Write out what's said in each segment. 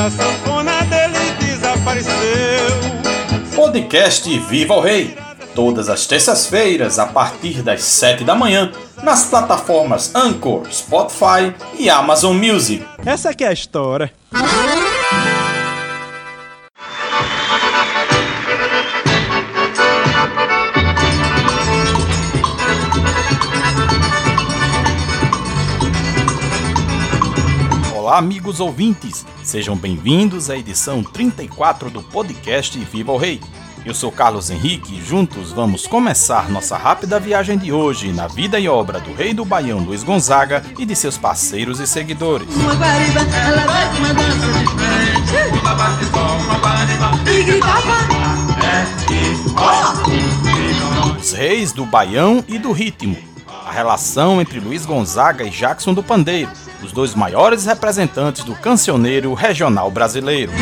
minha sanfona dele desapareceu. Podcast Viva o Rei. Todas as terças-feiras, a partir das 7 da manhã, nas plataformas Anchor, Spotify e Amazon Music. Essa aqui é a história. Olá, amigos ouvintes! Sejam bem-vindos à edição 34 do podcast Viva o Rei. Eu sou Carlos Henrique e juntos vamos começar nossa rápida viagem de hoje na vida e obra do rei do Baião Luiz Gonzaga e de seus parceiros e seguidores. Uma guariba, ela vai uma dança diferente. Uma bate só, uma guariba. E gritava. Os reis do Baião e do ritmo. A relação entre Luiz Gonzaga e Jackson do Pandeiro os dois maiores representantes do cancioneiro regional brasileiro.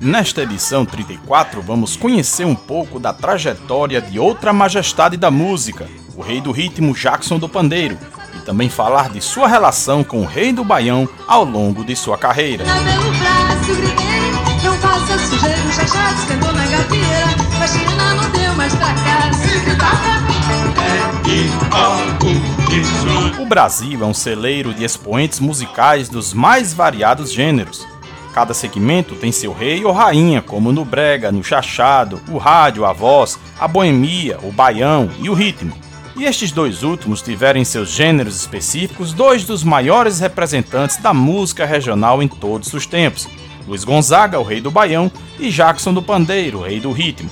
Nesta edição 34, vamos conhecer um pouco da trajetória de outra majestade da música, o rei do ritmo Jackson do Pandeiro, e também falar de sua relação com o rei do Baião ao longo de sua carreira. O Brasil é um celeiro de expoentes musicais dos mais variados gêneros. Cada segmento tem seu rei ou rainha, como no brega, no chachado, o rádio, a voz, a boemia, o baião e o ritmo. E estes dois últimos tiveram em seus gêneros específicos dois dos maiores representantes da música regional em todos os tempos, Luiz Gonzaga, o rei do baião, e Jackson do Pandeiro, o rei do ritmo.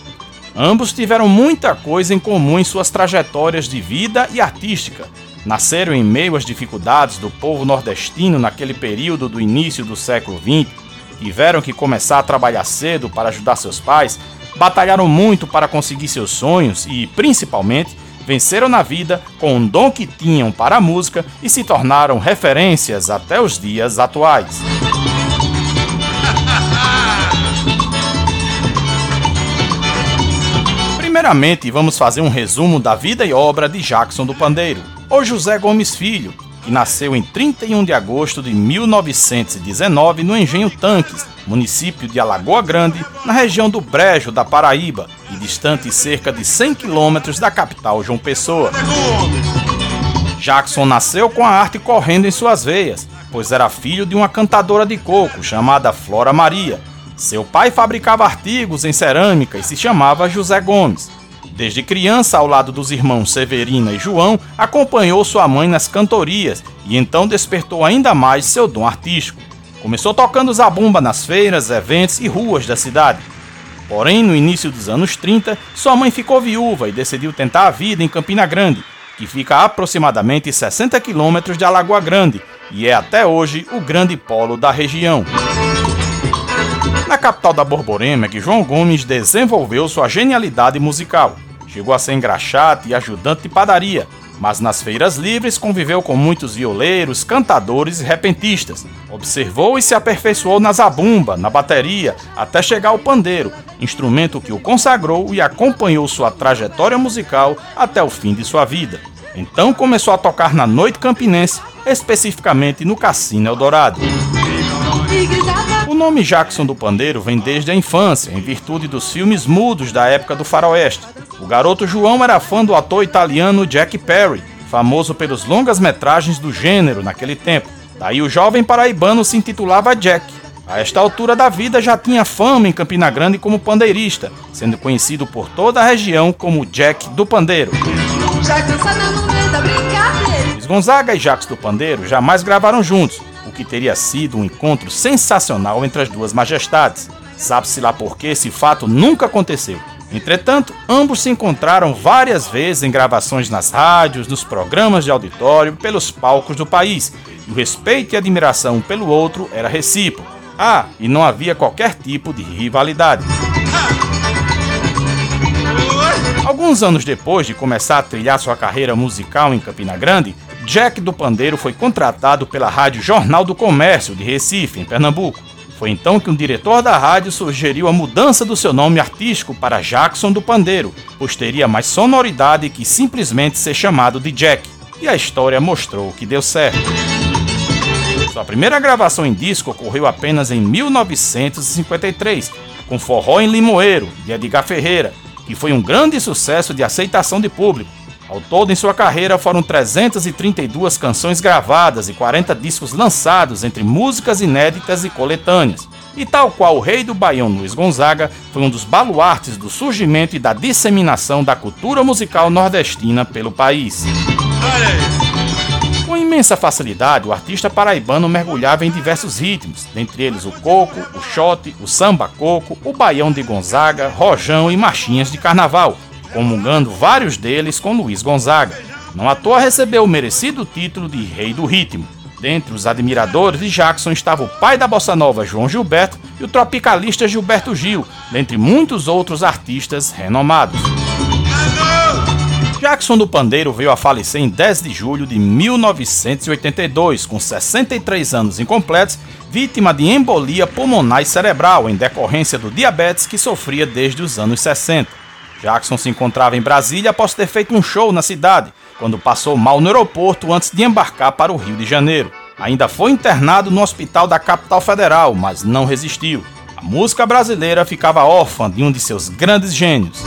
Ambos tiveram muita coisa em comum em suas trajetórias de vida e artística. Nasceram em meio às dificuldades do povo nordestino naquele período do início do século XX, tiveram que começar a trabalhar cedo para ajudar seus pais, batalharam muito para conseguir seus sonhos e, principalmente, venceram na vida com um dom que tinham para a música e se tornaram referências até os dias atuais. Primeiramente, vamos fazer um resumo da vida e obra de Jackson do Pandeiro, ou José Gomes Filho, que nasceu em 31 de agosto de 1919 no Engenho Tanques, município de Alagoa Grande, na região do Brejo da Paraíba, e distante cerca de 100 quilômetros da capital João Pessoa. Jackson nasceu com a arte correndo em suas veias, pois era filho de uma cantadora de coco chamada Flora Maria, seu pai fabricava artigos em cerâmica e se chamava José Gomes. Desde criança, ao lado dos irmãos Severina e João, acompanhou sua mãe nas cantorias e então despertou ainda mais seu dom artístico. Começou tocando zabumba nas feiras, eventos e ruas da cidade. Porém, no início dos anos 30, sua mãe ficou viúva e decidiu tentar a vida em Campina Grande, que fica a aproximadamente 60 quilômetros de Alagoa Grande e é até hoje o grande polo da região. Na capital da Borborema é que João Gomes desenvolveu sua genialidade musical. Chegou a ser engraxate e ajudante de padaria, mas nas feiras livres conviveu com muitos violeiros, cantadores e repentistas. Observou e se aperfeiçoou na zabumba, na bateria, até chegar ao pandeiro, instrumento que o consagrou e acompanhou sua trajetória musical até o fim de sua vida. Então começou a tocar na noite campinense, especificamente no Cassino Eldorado. O nome Jackson do Pandeiro vem desde a infância, em virtude dos filmes mudos da época do faroeste. O garoto João era fã do ator italiano Jack Perry, famoso pelos longas-metragens do gênero naquele tempo. Daí o jovem paraibano se intitulava Jack. A esta altura da vida já tinha fama em Campina Grande como pandeirista, sendo conhecido por toda a região como Jack do Pandeiro. Luiz Gonzaga e Jacques do Pandeiro jamais gravaram juntos, que teria sido um encontro sensacional entre as duas majestades. Sabe-se lá por que esse fato nunca aconteceu. Entretanto, ambos se encontraram várias vezes em gravações nas rádios, nos programas de auditório, pelos palcos do país, e o respeito e admiração pelo outro era recíproco. Ah, e não havia qualquer tipo de rivalidade. Alguns anos depois de começar a trilhar sua carreira musical em Campina Grande, Jack do Pandeiro foi contratado pela Rádio Jornal do Comércio de Recife, em Pernambuco. Foi então que um diretor da rádio sugeriu a mudança do seu nome artístico para Jackson do Pandeiro, pois teria mais sonoridade que simplesmente ser chamado de Jack. e a história mostrou que deu certo. Sua primeira gravação em disco ocorreu apenas em 1953, com Forró em Limoeiro, de Edgar Ferreira, que foi um grande sucesso de aceitação de público. Ao todo, em sua carreira, foram 332 canções gravadas e 40 discos lançados entre músicas inéditas e coletâneas. E tal qual o rei do Baião Luiz Gonzaga, foi um dos baluartes do surgimento e da disseminação da cultura musical nordestina pelo país. Com imensa facilidade, o artista paraibano mergulhava em diversos ritmos, dentre eles o coco, o xote, o samba coco, o baião de Gonzaga, rojão e marchinhas de carnaval, comungando vários deles com Luiz Gonzaga. Não à toa recebeu o merecido título de Rei do Ritmo. Dentre os admiradores de Jackson estava o pai da bossa nova João Gilberto e o tropicalista Gilberto Gil, dentre muitos outros artistas renomados. Jackson do Pandeiro veio a falecer em 10 de julho de 1982, com 63 anos incompletos, vítima de embolia pulmonar e cerebral em decorrência do diabetes que sofria desde os anos 60. Jackson se encontrava em Brasília após ter feito um show na cidade, quando passou mal no aeroporto antes de embarcar para o Rio de Janeiro. Ainda foi internado no hospital da capital federal, mas não resistiu. A música brasileira ficava órfã de um de seus grandes gênios.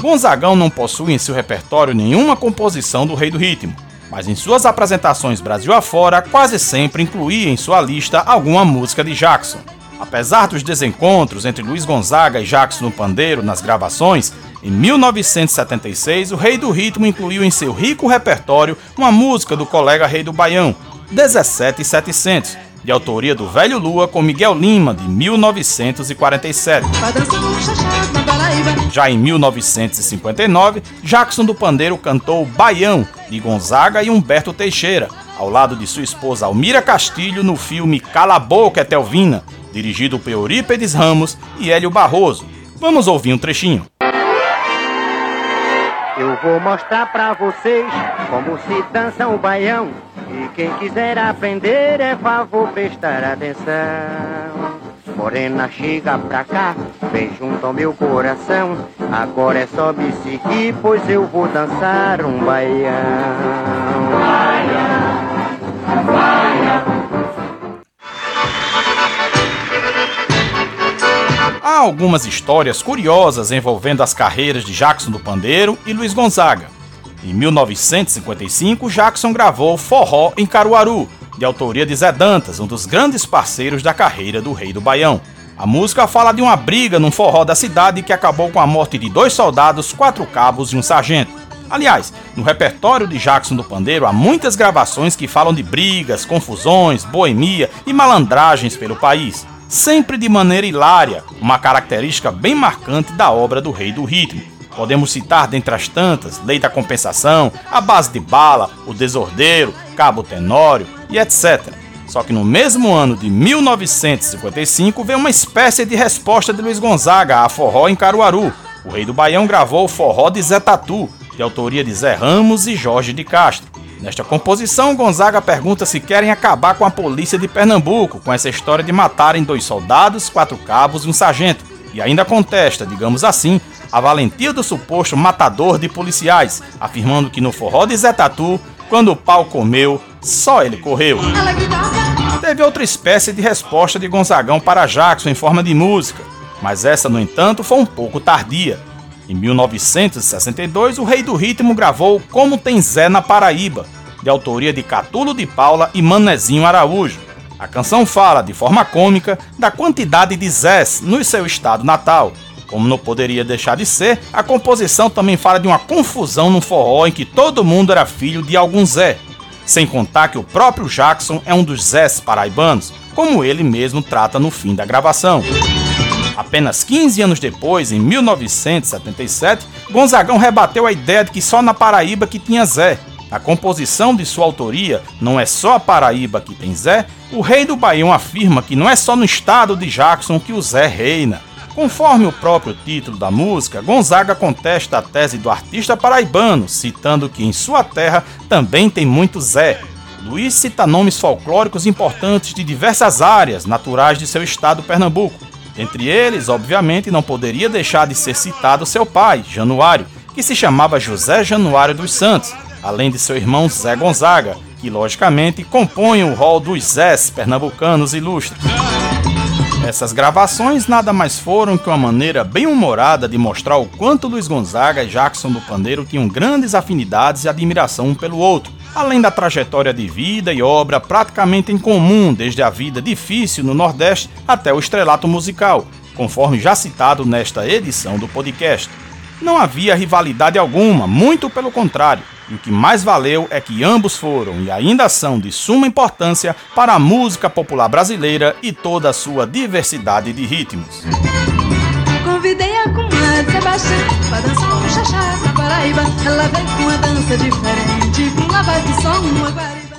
Gonzagão não possui em seu repertório nenhuma composição do Rei do Ritmo, mas em suas apresentações Brasil afora quase sempre incluía em sua lista alguma música de Jackson. Apesar dos desencontros entre Luiz Gonzaga e Jackson no pandeiro nas gravações, em 1976 o Rei do Ritmo incluiu em seu rico repertório uma música do colega Rei do Baião, 17700, de autoria do Velho Lua com Miguel Lima, de 1947. Já em 1959, Jackson do Pandeiro cantou Baião, de Gonzaga e Humberto Teixeira, ao lado de sua esposa Almira Castilho no filme Cala a Boca, Etelvina, dirigido por Eurípedes Ramos e Hélio Barroso. Vamos ouvir um trechinho. Eu vou mostrar pra vocês como se dança o baião. E quem quiser aprender é favor prestar atenção. Morena, chega pra cá, vem junto ao meu coração. Agora é só me seguir, pois eu vou dançar um baião. Algumas histórias curiosas envolvendo as carreiras de Jackson do Pandeiro e Luiz Gonzaga. Em 1955, Jackson gravou Forró em Caruaru, de autoria de Zé Dantas, um dos grandes parceiros da carreira do Rei do Baião. A música fala de uma briga num forró da cidade que acabou com a morte de dois soldados, quatro cabos e um sargento. Aliás, no repertório de Jackson do Pandeiro há muitas gravações que falam de brigas, confusões, boemia e malandragens pelo país sempre de maneira hilária, uma característica bem marcante da obra do Rei do Ritmo. Podemos citar dentre as tantas Lei da Compensação, A Base de Bala, O Desordeiro, Cabo Tenório e etc. Só que no mesmo ano de 1955 veio uma espécie de resposta de Luiz Gonzaga a Forró em Caruaru. O Rei do Baião gravou o Forró de Zé Tatu, de autoria de Zé Ramos e Jorge de Castro. Nesta composição, Gonzaga pergunta se querem acabar com a polícia de Pernambuco, com essa história de matarem dois soldados, quatro cabos e um sargento, e ainda contesta, digamos assim, a valentia do suposto matador de policiais, afirmando que no forró de Zé Tatu, quando o pau comeu, só ele correu. Teve outra espécie de resposta de Gonzagão para Jackson em forma de música, mas essa, no entanto, foi um pouco tardia. Em 1962, o Rei do Ritmo gravou Como Tem Zé na Paraíba, de autoria de Catulo de Paula e Manezinho Araújo. A canção fala, de forma cômica, da quantidade de Zés no seu estado natal. Como não poderia deixar de ser, a composição também fala de uma confusão no forró em que todo mundo era filho de algum Zé. Sem contar que o próprio Jackson é um dos Zés paraibanos, como ele mesmo trata no fim da gravação. Apenas 15 anos depois, em 1977, Gonzagão rebateu a ideia de que só na Paraíba que tinha Zé. A composição de sua autoria não é só a Paraíba que tem Zé, o rei do Baião afirma que não é só no estado de Jackson que o Zé reina. Conforme o próprio título da música, Gonzaga contesta a tese do artista paraibano, citando que em sua terra também tem muito Zé. Luiz cita nomes folclóricos importantes de diversas áreas naturais de seu estado Pernambuco, entre eles, obviamente, não poderia deixar de ser citado seu pai, Januário, que se chamava José Januário dos Santos, além de seu irmão Zé Gonzaga, que logicamente compõe o rol dos Zés pernambucanos ilustres. Essas gravações nada mais foram que uma maneira bem humorada de mostrar o quanto Luiz Gonzaga e Jackson do Pandeiro tinham grandes afinidades e admiração um pelo outro, além da trajetória de vida e obra praticamente em comum desde a vida difícil no Nordeste até o estrelato musical, conforme já citado nesta edição do podcast. Não havia rivalidade alguma, muito pelo contrário. E o que mais valeu é que ambos foram e ainda são de suma importância para a música popular brasileira e toda a sua diversidade de ritmos. Convidei a comadre Sebastião pra dançar Paraíba. Ela veio com uma dança diferente, com uma vibe de som, uma guariba.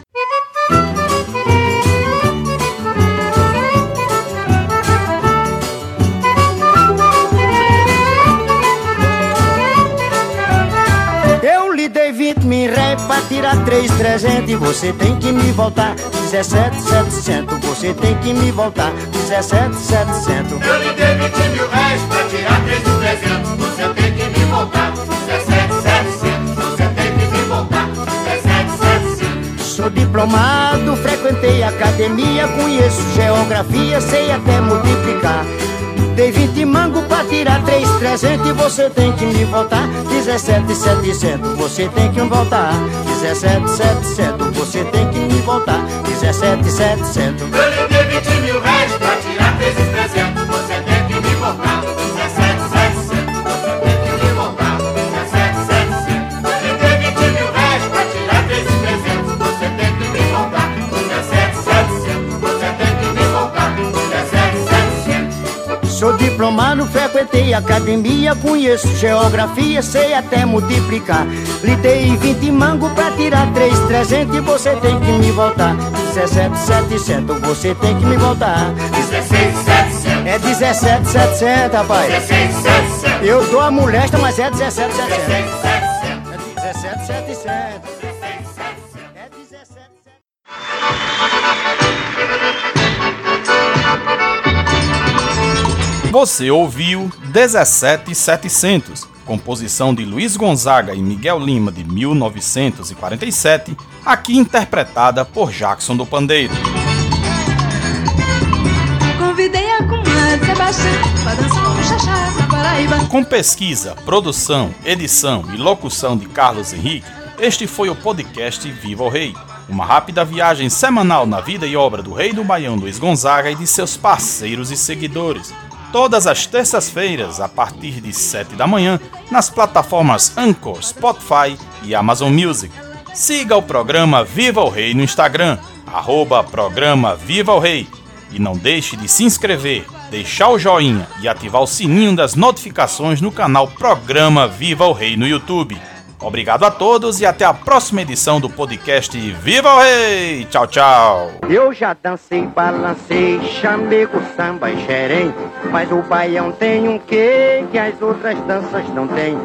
Eu lhe dei 20 mil réis pra tirar 3, 300 E você tem que me voltar 17, 700 Você tem que me voltar 17, 700 Eu lhe dei 20 mil réis pra tirar 3 de 300. Você tem que me voltar Sou diplomado, frequentei academia Conheço geografia, sei até multiplicar. Dei 20 mango pra tirar 3, 300 E você tem que me voltar. 17, 700 Você tem que me voltar. 17, 700 Você tem que me voltar. 17, 700 Eu lhe dei 20 mil réis pra tirar 3 de 300. Diplomado, frequentei academia, conheço geografia, sei até multiplicar. Lhe dei 20 mango pra tirar 3, 300 e você tem que me voltar. 17, 700, você tem que me voltar. 16, 700. É 17, 700, rapaz. 16, 700. Eu dou a molesta, mas é 17, 700. 16, 700. É 17, 700. Você ouviu 17700, composição de Luiz Gonzaga e Miguel Lima de 1947, aqui interpretada por Jackson do Pandeiro. Convidei a comadre Sebastião pra dançar um xaxá na Paraíba. Com pesquisa, produção, edição e locução de Carlos Henrique, este foi o podcast Viva o Rei. Uma rápida viagem semanal na vida e obra do rei do Baião Luiz Gonzaga e de seus parceiros e seguidores. Todas as terças-feiras, a partir de 7 da manhã, nas plataformas Anchor, Spotify e Amazon Music. Siga o programa Viva o Rei no Instagram, arroba programa Viva o Rei. E não deixe de se inscrever, deixar o joinha e ativar o sininho das notificações no canal Programa Viva o Rei no YouTube. Obrigado a todos e até a próxima edição do podcast Viva o Rei! Tchau, tchau! Eu já dancei, balancei, chamego, samba e xerém Mas o baião tem um quê que as outras danças não têm